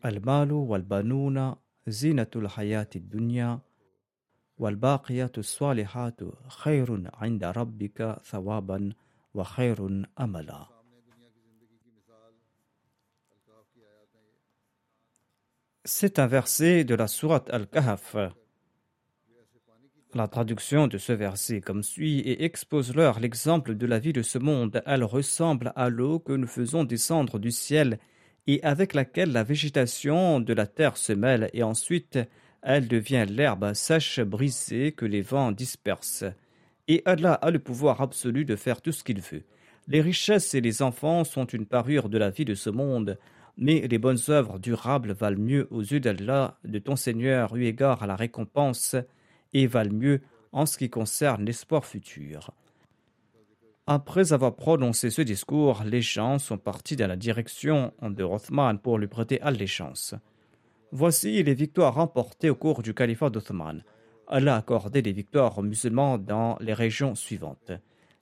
المال والبنون زينة الحياة الدنيا والباقيات الصالحات خير عند ربك ثوابا وخير أملا C'est un verset de la sourate Al-Kahf. La traduction de ce verset comme suit et expose leur l'exemple de la vie de ce monde. Elle ressemble à l'eau que nous faisons descendre du ciel et avec laquelle la végétation de la terre se mêle et ensuite elle devient l'herbe sèche brisée que les vents dispersent. Et Allah a le pouvoir absolu de faire tout ce qu'il veut. Les richesses et les enfants sont une parure de la vie de ce monde, mais les bonnes œuvres durables valent mieux aux yeux d'Allah, de ton Seigneur, eu égard à la récompense, et valent mieux en ce qui concerne l'espoir futur. Après avoir prononcé ce discours, les gens sont partis dans la direction de Rothman pour lui prêter allégeance. Voici les victoires remportées au cours du califat d'Othman. Allah a accordé des victoires aux musulmans dans les régions suivantes.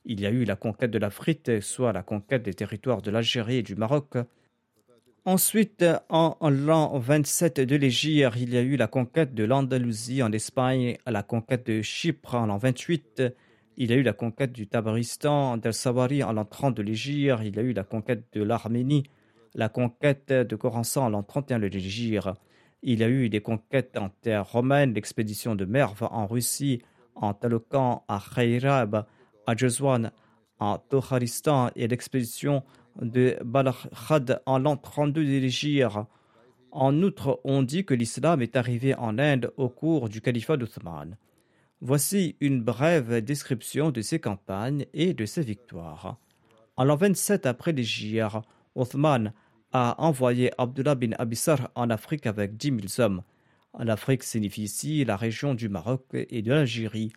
Il y a eu la conquête de l'Afrique, soit la conquête des territoires de l'Algérie et du Maroc. Ensuite, en l'an 27 de l'Égypte, il y a eu la conquête de l'Andalousie en Espagne, la conquête de Chypre en l'an 28, il y a eu la conquête du Tabaristan, del Sawari en l'an 30 de l'Égypte, il y a eu la conquête de l'Arménie, la conquête de Khorasan en l'an 31 de l'Égypte. Il y a eu des conquêtes en terre romaine, l'expédition de Merv en Russie, en Talokan, à Khayrab, à Jezwan, en Toharistan et l'expédition de Balakhad en l'an 32 de l'Égypte. En outre, on dit que l'islam est arrivé en Inde au cours du califat d'Othman. Voici une brève description de ses campagnes et de ses victoires. En l'an 27 après l'Égypte, Othman a envoyé Abdullah bin Abissar en Afrique avec dix mille hommes. En Afrique signifie ici la région du Maroc et de l'Algérie.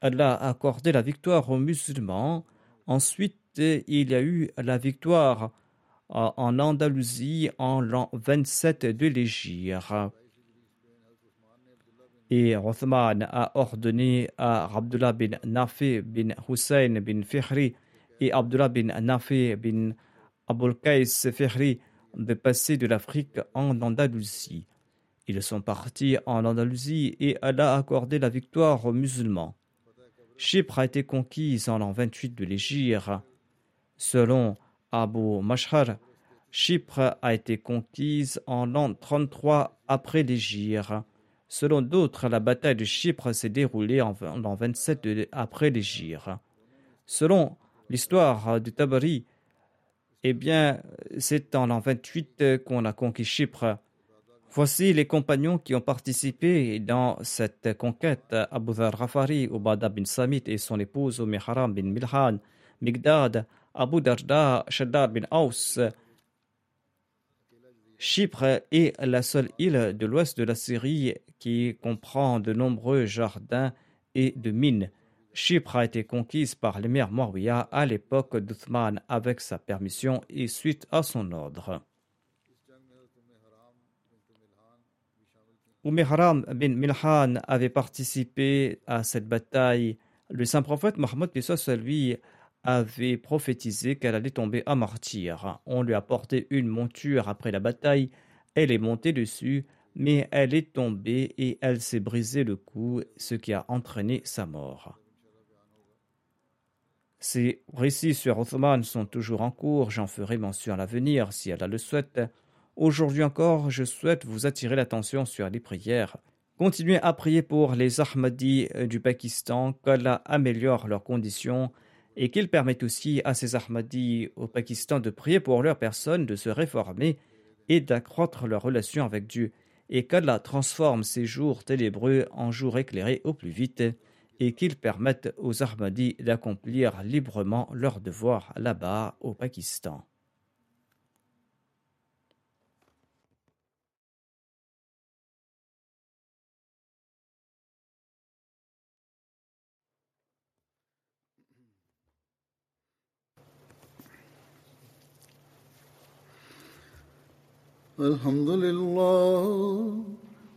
Allah a accordé la victoire aux musulmans. Ensuite, il y a eu la victoire en Andalousie en l'an 27 de l'Égypte et Othman a ordonné à Abdullah bin Nafi bin Hussein bin Fihri et Abdullah bin Nafi bin Abul Qais Fihri de passer de l'Afrique en Andalousie. Ils sont partis en Andalousie et Allah a accordé la victoire aux musulmans. Chypre a été conquise en l'an 28 de l'Égypte. Selon Abu Mashhar, Chypre a été conquise en l'an 33 après l'Égypte. Selon d'autres, la bataille de Chypre s'est déroulée en l'an 27 après l'Égypte. Selon l'histoire du Tabari, eh bien, c'est en l'an 28 qu'on a conquis Chypre. Voici les compagnons qui ont participé dans cette conquête Abu Dhar Rafari, Ubada bin Samit et son épouse Umm Haram bin Milhan, Migdad, Abu Darda, Shaddad bin Aus, Chypre est la seule île de l'ouest de la Syrie qui comprend de nombreux jardins et de mines. Chypre a été conquise par l'émir Muawiyah à l'époque d'Uthman avec sa permission et suite à son ordre. Haram bin Milhan avait participé à cette bataille. Le saint prophète Mohammed lui avait prophétisé qu'elle allait tomber à martyr. On lui a porté une monture après la bataille, elle est montée dessus, mais elle est tombée et elle s'est brisé le cou, ce qui a entraîné sa mort. Ces récits sur Othman sont toujours en cours, j'en ferai mention à l'avenir si elle le souhaite. Aujourd'hui encore, je souhaite vous attirer l'attention sur les prières. Continuez à prier pour les Ahmadis du Pakistan, qu'Allah améliore leurs conditions et qu'il permette aussi à ces Ahmadis au Pakistan de prier pour leurs personnes, de se réformer et d'accroître leur relation avec Dieu, et qu'Allah transforme ces jours ténébreux en jours éclairés au plus vite, et qu'il permette aux Ahmadis d'accomplir librement leurs devoirs là-bas au Pakistan. الحمد لله